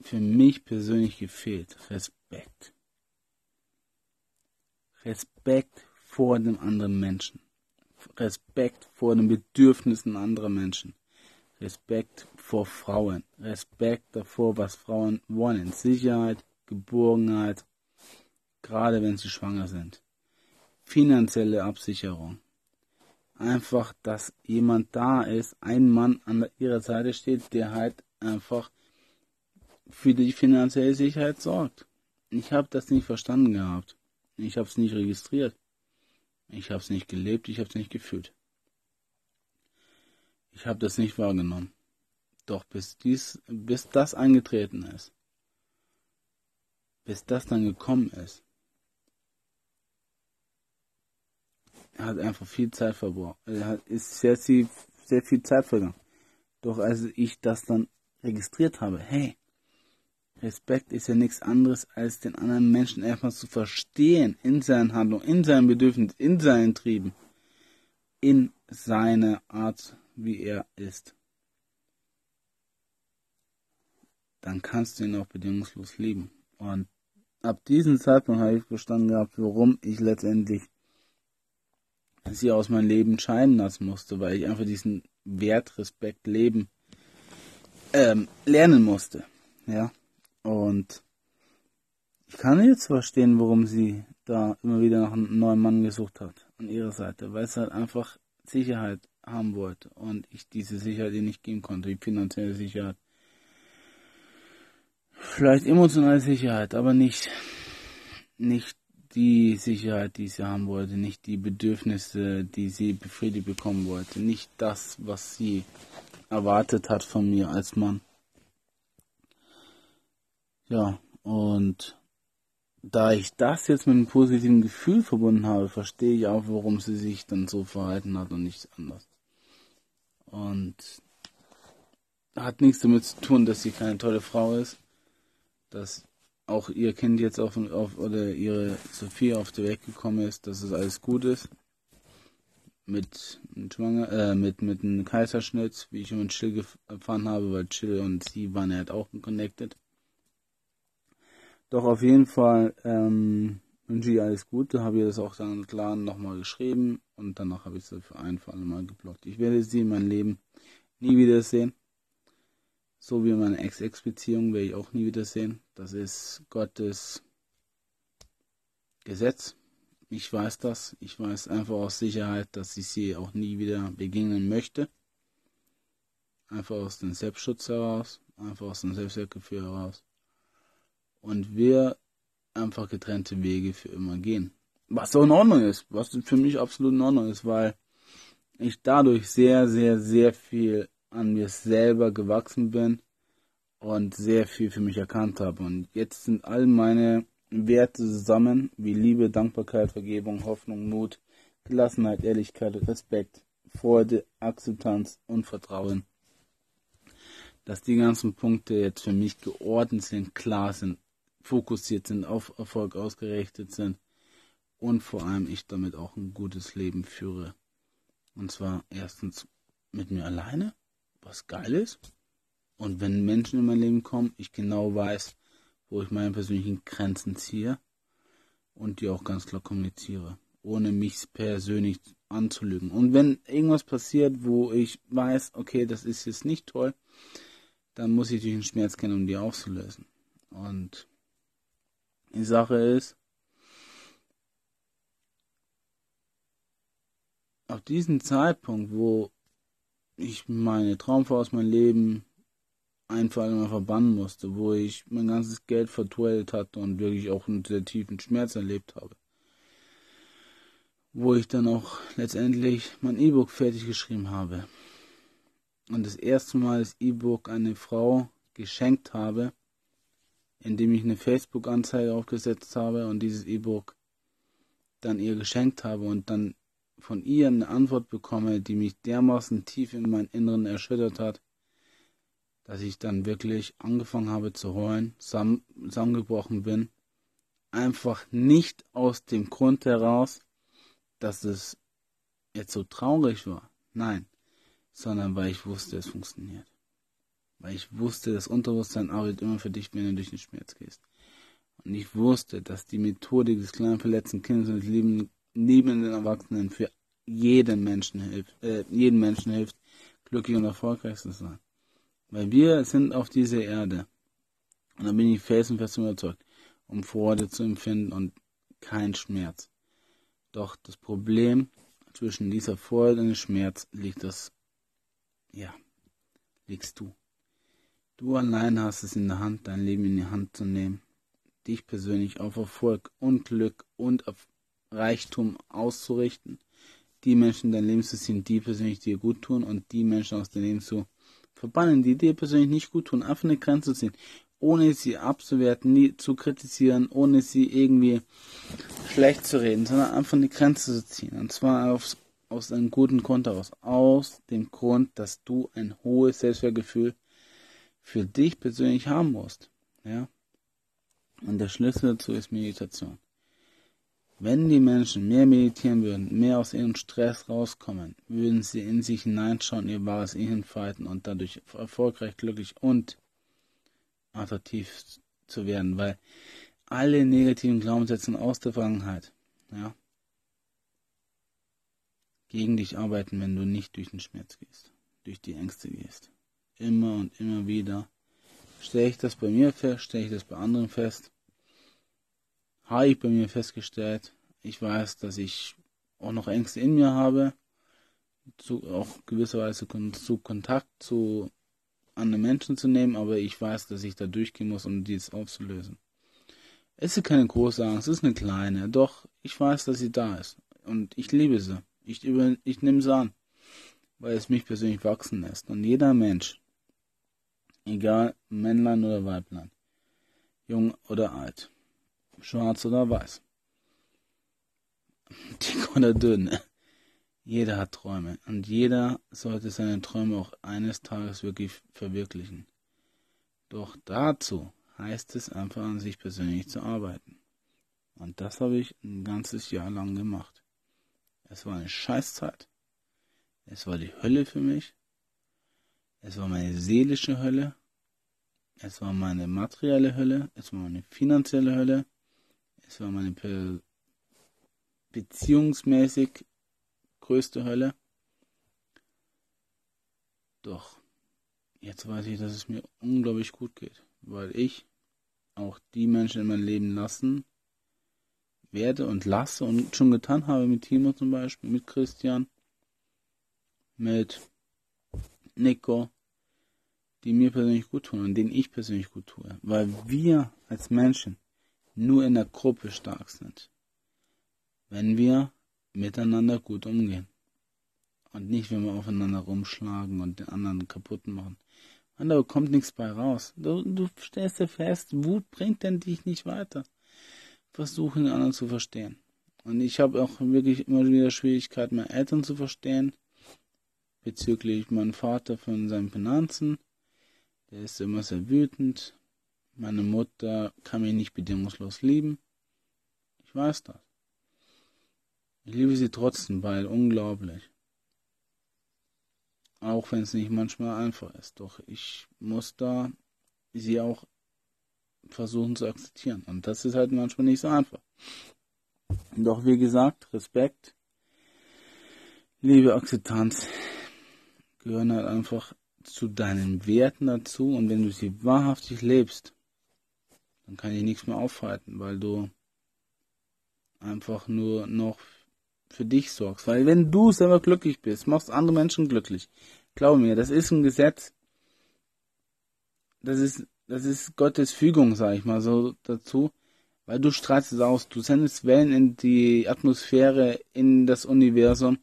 für mich persönlich gefehlt. Respekt. Respekt vor dem anderen Menschen. Respekt vor den Bedürfnissen anderer Menschen. Respekt vor Frauen, Respekt davor, was Frauen wollen, Sicherheit, Geborgenheit, gerade wenn sie schwanger sind, finanzielle Absicherung, einfach, dass jemand da ist, ein Mann an ihrer Seite steht, der halt einfach für die finanzielle Sicherheit sorgt. Ich habe das nicht verstanden gehabt. Ich habe es nicht registriert. Ich habe es nicht gelebt, ich habe es nicht gefühlt. Ich habe das nicht wahrgenommen. Doch bis dies, bis das eingetreten ist, bis das dann gekommen ist, hat einfach viel Zeit verbraucht. Er hat, ist sehr viel, sehr viel Zeit vergangen. Doch als ich das dann registriert habe, hey, Respekt ist ja nichts anderes, als den anderen Menschen erstmal zu verstehen in seinen Handlungen, in seinen Bedürfnissen, in seinen Trieben, in seine Art, wie er ist. Dann kannst du ihn auch bedingungslos lieben. Und ab diesem Zeitpunkt habe ich verstanden gehabt, warum ich letztendlich sie aus meinem Leben scheiden lassen musste, weil ich einfach diesen Wert, Respekt, Leben ähm, lernen musste. Ja. Und ich kann jetzt verstehen, warum sie da immer wieder nach einem neuen Mann gesucht hat an ihrer Seite, weil es halt einfach Sicherheit haben wollte und ich diese Sicherheit ihr nicht geben konnte, die finanzielle Sicherheit. Vielleicht emotionale Sicherheit, aber nicht, nicht die Sicherheit, die sie haben wollte, nicht die Bedürfnisse, die sie befriedigt bekommen wollte, nicht das, was sie erwartet hat von mir als Mann. Ja, und da ich das jetzt mit einem positiven Gefühl verbunden habe, verstehe ich auch, warum sie sich dann so verhalten hat und nicht anders. Und hat nichts damit zu tun, dass sie keine tolle Frau ist, dass auch ihr Kind jetzt auf, auf oder ihre Sophie auf die Welt gekommen ist, dass es alles gut ist. Mit, mit Schwanger, äh, mit, mit einem Kaiserschnitt, wie ich immer Chill erfahren habe, weil Chill und sie waren halt auch connected. Doch auf jeden Fall ähm, wünsche ich alles Gute, habe ihr das auch dann klar nochmal geschrieben und danach habe ich sie für einen Fall mal geblockt. Ich werde sie in meinem Leben nie wiedersehen. So wie meine Ex-Ex-Beziehung werde ich auch nie wiedersehen. Das ist Gottes Gesetz. Ich weiß das. Ich weiß einfach aus Sicherheit, dass ich sie auch nie wieder begegnen möchte. Einfach aus dem Selbstschutz heraus, einfach aus dem Selbstwertgefühl heraus. Und wir einfach getrennte Wege für immer gehen. Was auch in Ordnung ist, was für mich absolut in Ordnung ist, weil ich dadurch sehr, sehr, sehr viel an mir selber gewachsen bin und sehr viel für mich erkannt habe. Und jetzt sind all meine Werte zusammen, wie Liebe, Dankbarkeit, Vergebung, Hoffnung, Mut, Gelassenheit, Ehrlichkeit, Respekt, Freude, Akzeptanz und Vertrauen. Dass die ganzen Punkte jetzt für mich geordnet sind, klar sind, fokussiert sind, auf Erfolg ausgerichtet sind und vor allem ich damit auch ein gutes Leben führe. Und zwar erstens mit mir alleine was geil ist. Und wenn Menschen in mein Leben kommen, ich genau weiß, wo ich meine persönlichen Grenzen ziehe und die auch ganz klar kommuniziere, ohne mich persönlich anzulügen. Und wenn irgendwas passiert, wo ich weiß, okay, das ist jetzt nicht toll, dann muss ich durch den Schmerz kennen, um die aufzulösen. Und Sache ist, auf diesen Zeitpunkt, wo ich meine Traumfrau aus meinem Leben einfach immer verbannen musste, wo ich mein ganzes Geld vertuellt hatte und wirklich auch einen sehr tiefen Schmerz erlebt habe. Wo ich dann auch letztendlich mein E-Book fertig geschrieben habe. Und das erste Mal das E-Book eine Frau geschenkt habe, indem ich eine Facebook-Anzeige aufgesetzt habe und dieses E-Book dann ihr geschenkt habe und dann von ihr eine Antwort bekomme, die mich dermaßen tief in meinen Inneren erschüttert hat, dass ich dann wirklich angefangen habe zu heulen, zusammengebrochen bin. Einfach nicht aus dem Grund heraus, dass es jetzt so traurig war. Nein, sondern weil ich wusste, es funktioniert. Weil ich wusste, das Unterbewusstsein arbeitet immer für dich, wenn du durch den Schmerz gehst. Und ich wusste, dass die Methodik des kleinen verletzten Kindes und des lieben liebenden Erwachsenen für jeden Menschen hilft, äh, jeden Menschen hilft, glücklich und erfolgreich zu sein. Weil wir sind auf dieser Erde, und da bin ich felsenfest überzeugt, um Freude zu empfinden und kein Schmerz. Doch das Problem zwischen dieser Freude und dem Schmerz liegt das, ja, liegst du. Du allein hast es in der Hand, dein Leben in die Hand zu nehmen, dich persönlich auf Erfolg und Glück und auf Reichtum auszurichten, die Menschen in dein Leben zu ziehen, die persönlich dir gut tun und die Menschen aus deinem Leben zu verbannen, die dir persönlich nicht gut tun, einfach eine Grenze ziehen, ohne sie abzuwerten, nie zu kritisieren, ohne sie irgendwie schlecht zu reden, sondern einfach eine Grenze zu ziehen. Und zwar aus, aus einem guten Grund heraus. Aus dem Grund, dass du ein hohes Selbstwertgefühl für dich persönlich haben musst. Ja? Und der Schlüssel dazu ist Meditation. Wenn die Menschen mehr meditieren würden, mehr aus ihrem Stress rauskommen, würden sie in sich hineinschauen, ihr wahres Ich entfalten und dadurch erfolgreich, glücklich und attraktiv zu werden, weil alle negativen Glaubenssätze aus der Vergangenheit, ja, gegen dich arbeiten, wenn du nicht durch den Schmerz gehst, durch die Ängste gehst. Immer und immer wieder stelle ich das bei mir fest, stelle ich das bei anderen fest. Habe ich bei mir festgestellt. Ich weiß, dass ich auch noch Ängste in mir habe, zu, auch gewisserweise zu Kontakt zu anderen Menschen zu nehmen, aber ich weiß, dass ich da durchgehen muss, um dies aufzulösen. Es ist keine große Angst, es ist eine kleine, doch ich weiß, dass sie da ist und ich liebe sie. Ich, ich nehme sie an, weil es mich persönlich wachsen lässt. Und jeder Mensch, egal Männlein oder Weiblein, jung oder alt, schwarz oder weiß, dick oder dünn, jeder hat Träume und jeder sollte seine Träume auch eines Tages wirklich verwirklichen. Doch dazu heißt es einfach an sich persönlich zu arbeiten. Und das habe ich ein ganzes Jahr lang gemacht. Es war eine Scheißzeit. Es war die Hölle für mich. Es war meine seelische Hölle. Es war meine materielle Hölle. Es war meine finanzielle Hölle. Es war meine Be beziehungsmäßig größte Hölle. Doch jetzt weiß ich, dass es mir unglaublich gut geht, weil ich auch die Menschen in mein Leben lassen werde und lasse und schon getan habe mit Timo zum Beispiel, mit Christian, mit Nico, die mir persönlich gut tun und denen ich persönlich gut tue, weil wir als Menschen nur in der Gruppe stark sind, wenn wir miteinander gut umgehen und nicht, wenn wir aufeinander rumschlagen und den anderen kaputt machen. Und da kommt nichts bei raus. Du, du stellst dir fest, Wut bringt denn dich nicht weiter versuchen, den anderen zu verstehen. Und ich habe auch wirklich immer wieder Schwierigkeiten, meine Eltern zu verstehen, bezüglich meinem Vater von seinen Finanzen. Der ist immer sehr wütend. Meine Mutter kann mich nicht bedingungslos lieben. Ich weiß das. Ich liebe sie trotzdem, weil unglaublich. Auch wenn es nicht manchmal einfach ist. Doch ich muss da sie auch versuchen zu akzeptieren. Und das ist halt manchmal nicht so einfach. Doch wie gesagt, Respekt, Liebe, Akzeptanz gehören halt einfach zu deinen Werten dazu. Und wenn du sie wahrhaftig lebst, dann kann ich nichts mehr aufhalten, weil du einfach nur noch für dich sorgst. Weil wenn du selber glücklich bist, machst andere Menschen glücklich. Glaube mir, das ist ein Gesetz. Das ist das ist Gottes Fügung, sag ich mal so dazu, weil du strahlst es aus, du sendest Wellen in die Atmosphäre, in das Universum,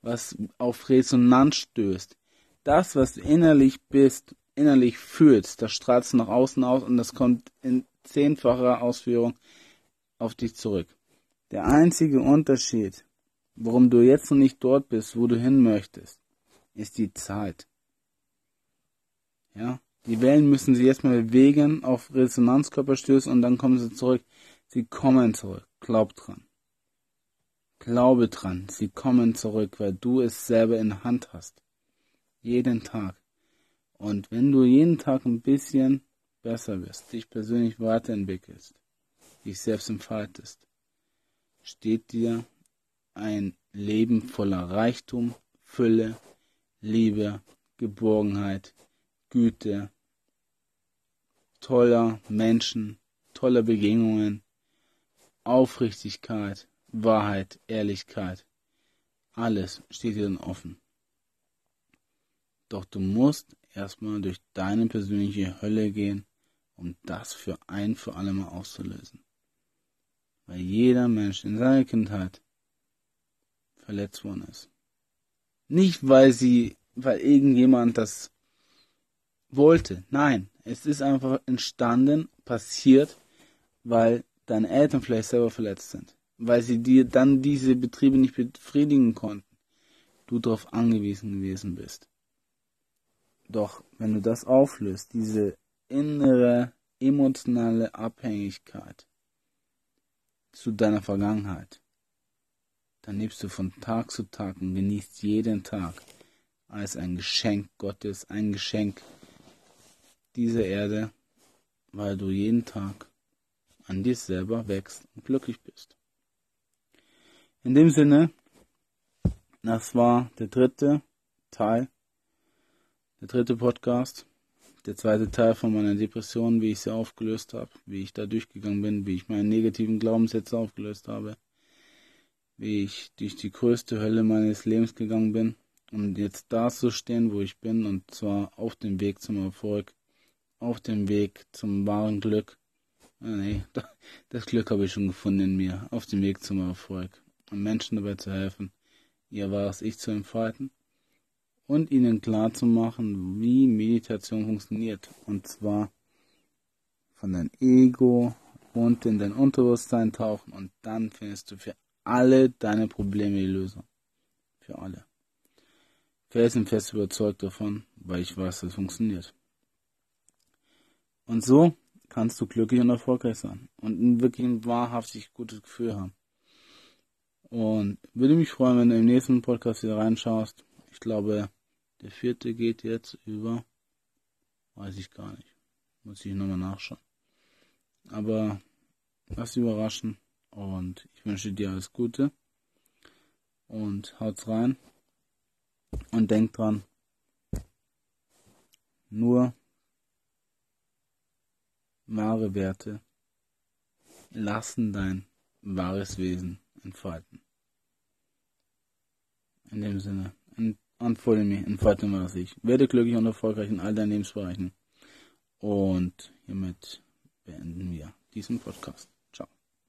was auf Resonanz stößt. Das, was du innerlich bist, innerlich fühlst, das strahlst du nach außen aus und das kommt in zehnfacher Ausführung auf dich zurück. Der einzige Unterschied, warum du jetzt noch nicht dort bist, wo du hin möchtest, ist die Zeit. Ja, die Wellen müssen sie erstmal bewegen, auf Resonanzkörper stößen und dann kommen sie zurück. Sie kommen zurück. Glaub dran. Glaube dran. Sie kommen zurück, weil du es selber in der Hand hast. Jeden Tag. Und wenn du jeden Tag ein bisschen besser wirst, dich persönlich weiterentwickelst, dich selbst entfaltest, steht dir ein Leben voller Reichtum, Fülle, Liebe, Geborgenheit, Güte, toller Menschen, toller Begegnungen, Aufrichtigkeit, Wahrheit, Ehrlichkeit. Alles steht dir dann offen. Doch du musst erstmal durch deine persönliche Hölle gehen, um das für ein für alle Mal auszulösen. Weil jeder Mensch in seiner Kindheit verletzt worden ist. Nicht weil sie, weil irgendjemand das wollte. Nein, es ist einfach entstanden, passiert, weil deine Eltern vielleicht selber verletzt sind. Weil sie dir dann diese Betriebe nicht befriedigen konnten. Du darauf angewiesen gewesen bist. Doch wenn du das auflöst, diese innere emotionale Abhängigkeit zu deiner Vergangenheit, dann lebst du von Tag zu Tag und genießt jeden Tag als ein Geschenk Gottes, ein Geschenk dieser Erde, weil du jeden Tag an dir selber wächst und glücklich bist. In dem Sinne, das war der dritte Teil, der dritte Podcast, der zweite Teil von meiner Depression, wie ich sie aufgelöst habe, wie ich da durchgegangen bin, wie ich meine negativen Glaubenssätze aufgelöst habe, wie ich durch die größte Hölle meines Lebens gegangen bin, um jetzt da zu stehen, wo ich bin, und zwar auf dem Weg zum Erfolg, auf dem Weg zum wahren Glück. Ah, nee, das Glück habe ich schon gefunden in mir, auf dem Weg zum Erfolg, um Menschen dabei zu helfen, ihr wahres Ich zu entfalten und ihnen klar zu machen, wie Meditation funktioniert. Und zwar von deinem Ego und in dein Unterbewusstsein tauchen und dann findest du für alle deine Probleme die Lösung. Für alle. Felsenfest überzeugt davon, weil ich weiß, das funktioniert. Und so kannst du glücklich und erfolgreich sein und ein wirklich ein wahrhaftig gutes Gefühl haben. Und würde mich freuen, wenn du im nächsten Podcast wieder reinschaust. Ich glaube, der vierte geht jetzt über, weiß ich gar nicht. Muss ich nochmal nachschauen. Aber lass überraschen und ich wünsche dir alles Gute und haut's rein und denk dran, nur wahre Werte lassen dein wahres Wesen entfalten. In dem Sinne, antworte mir, entfalte mal sich. Werde glücklich und erfolgreich in all deinen Lebensbereichen. Und hiermit beenden wir diesen Podcast.